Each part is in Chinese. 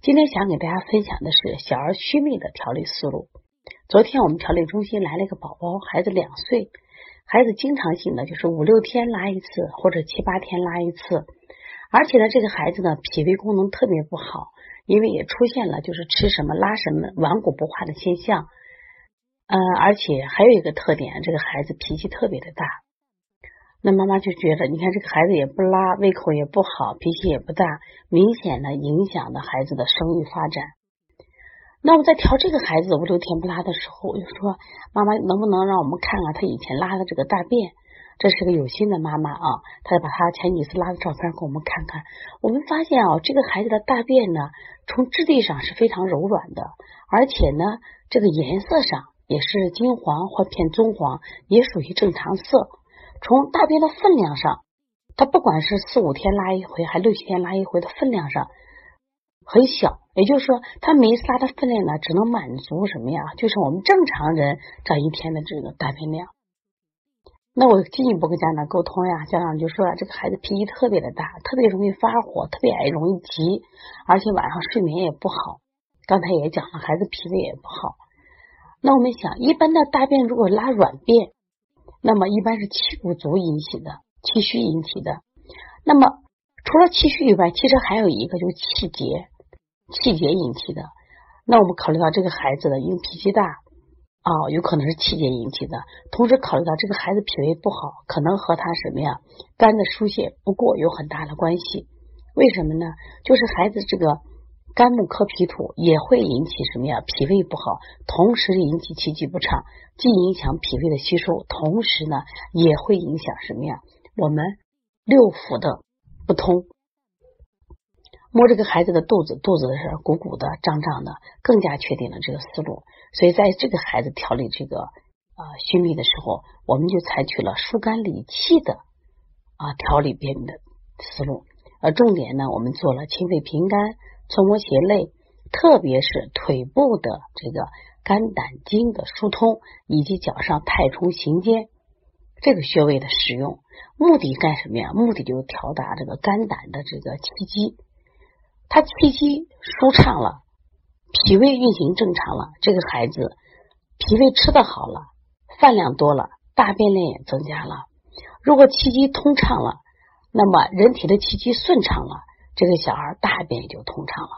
今天想给大家分享的是小儿虚秘的调理思路。昨天我们调理中心来了一个宝宝，孩子两岁，孩子经常性的就是五六天拉一次，或者七八天拉一次，而且呢，这个孩子呢脾胃功能特别不好，因为也出现了就是吃什么拉什么顽固不化的现象。嗯，而且还有一个特点，这个孩子脾气特别的大。那妈妈就觉得，你看这个孩子也不拉，胃口也不好，脾气也不大，明显的影响了孩子的生育发展。那我在调这个孩子五六天不拉的时候，我就说妈妈能不能让我们看看他以前拉的这个大便？这是个有心的妈妈啊，她就把他前几次拉的照片给我们看看。我们发现啊，这个孩子的大便呢，从质地上是非常柔软的，而且呢，这个颜色上。也是金黄或偏棕黄，也属于正常色。从大便的分量上，它不管是四五天拉一回，还六七天拉一回的分量上很小。也就是说，它每一次拉的分量呢，只能满足什么呀？就是我们正常人这一天的这个大便量。那我进一步跟家长沟通呀，家长就说这个孩子脾气特别的大，特别容易发火，特别爱容易急，而且晚上睡眠也不好。刚才也讲了，孩子脾胃也不好。那我们想，一般的大便如果拉软便，那么一般是气不足引起的，气虚引起的。那么除了气虚以外，其实还有一个就是气结，气结引起的。那我们考虑到这个孩子的因为脾气大啊，有可能是气结引起的。同时考虑到这个孩子脾胃不好，可能和他什么呀肝的疏泄不过有很大的关系。为什么呢？就是孩子这个。肝木克脾土也会引起什么呀？脾胃不好，同时引起气机不畅，既影响脾胃的吸收，同时呢也会影响什么呀？我们六腑的不通。摸这个孩子的肚子，肚子是鼓鼓的、胀胀的，更加确定了这个思路。所以在这个孩子调理这个啊虚秘的时候，我们就采取了疏肝理气的啊调理便秘的思路。而重点呢，我们做了清肺平肝。搓摩胁肋，特别是腿部的这个肝胆经的疏通，以及脚上太冲行间这个穴位的使用，目的干什么呀？目的就是调达这个肝胆的这个气机，他气机舒畅了，脾胃运行正常了，这个孩子脾胃吃的好了，饭量多了，大便量也增加了。如果气机通畅了，那么人体的气机顺畅了。这个小孩大便也就通畅了，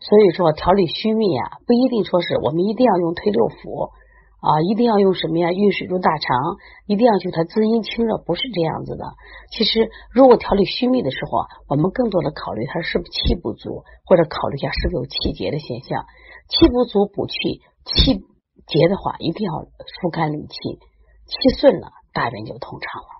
所以说调理虚秘啊，不一定说是我们一定要用推六腑啊，一定要用什么呀？运水入大肠，一定要求它滋阴清热，不是这样子的。其实，如果调理虚秘的时候啊，我们更多的考虑它是不是气不足，或者考虑一下是不是有气结的现象。气不足补气，气结的话一定要疏肝理气，气顺了，大便就通畅了。